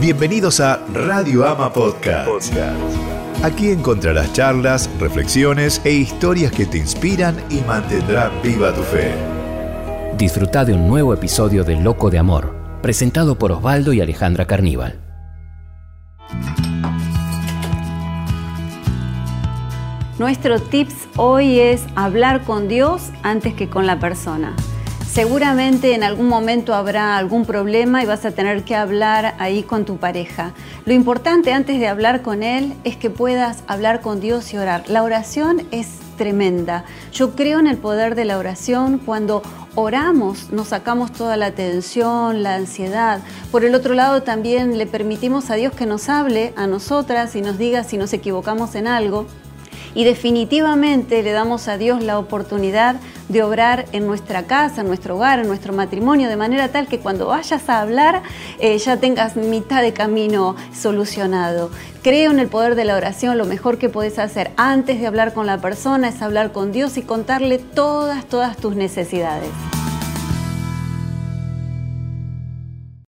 Bienvenidos a Radio Ama Podcast. Aquí encontrarás charlas, reflexiones e historias que te inspiran y mantendrán viva tu fe. Disfruta de un nuevo episodio de Loco de Amor, presentado por Osvaldo y Alejandra Carníbal. Nuestro tips hoy es hablar con Dios antes que con la persona. Seguramente en algún momento habrá algún problema y vas a tener que hablar ahí con tu pareja. Lo importante antes de hablar con él es que puedas hablar con Dios y orar. La oración es tremenda. Yo creo en el poder de la oración cuando oramos, nos sacamos toda la tensión, la ansiedad. Por el otro lado, también le permitimos a Dios que nos hable a nosotras y nos diga si nos equivocamos en algo y definitivamente le damos a Dios la oportunidad de obrar en nuestra casa, en nuestro hogar, en nuestro matrimonio, de manera tal que cuando vayas a hablar eh, ya tengas mitad de camino solucionado. Creo en el poder de la oración, lo mejor que puedes hacer antes de hablar con la persona es hablar con Dios y contarle todas, todas tus necesidades.